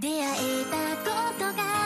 出会えたことが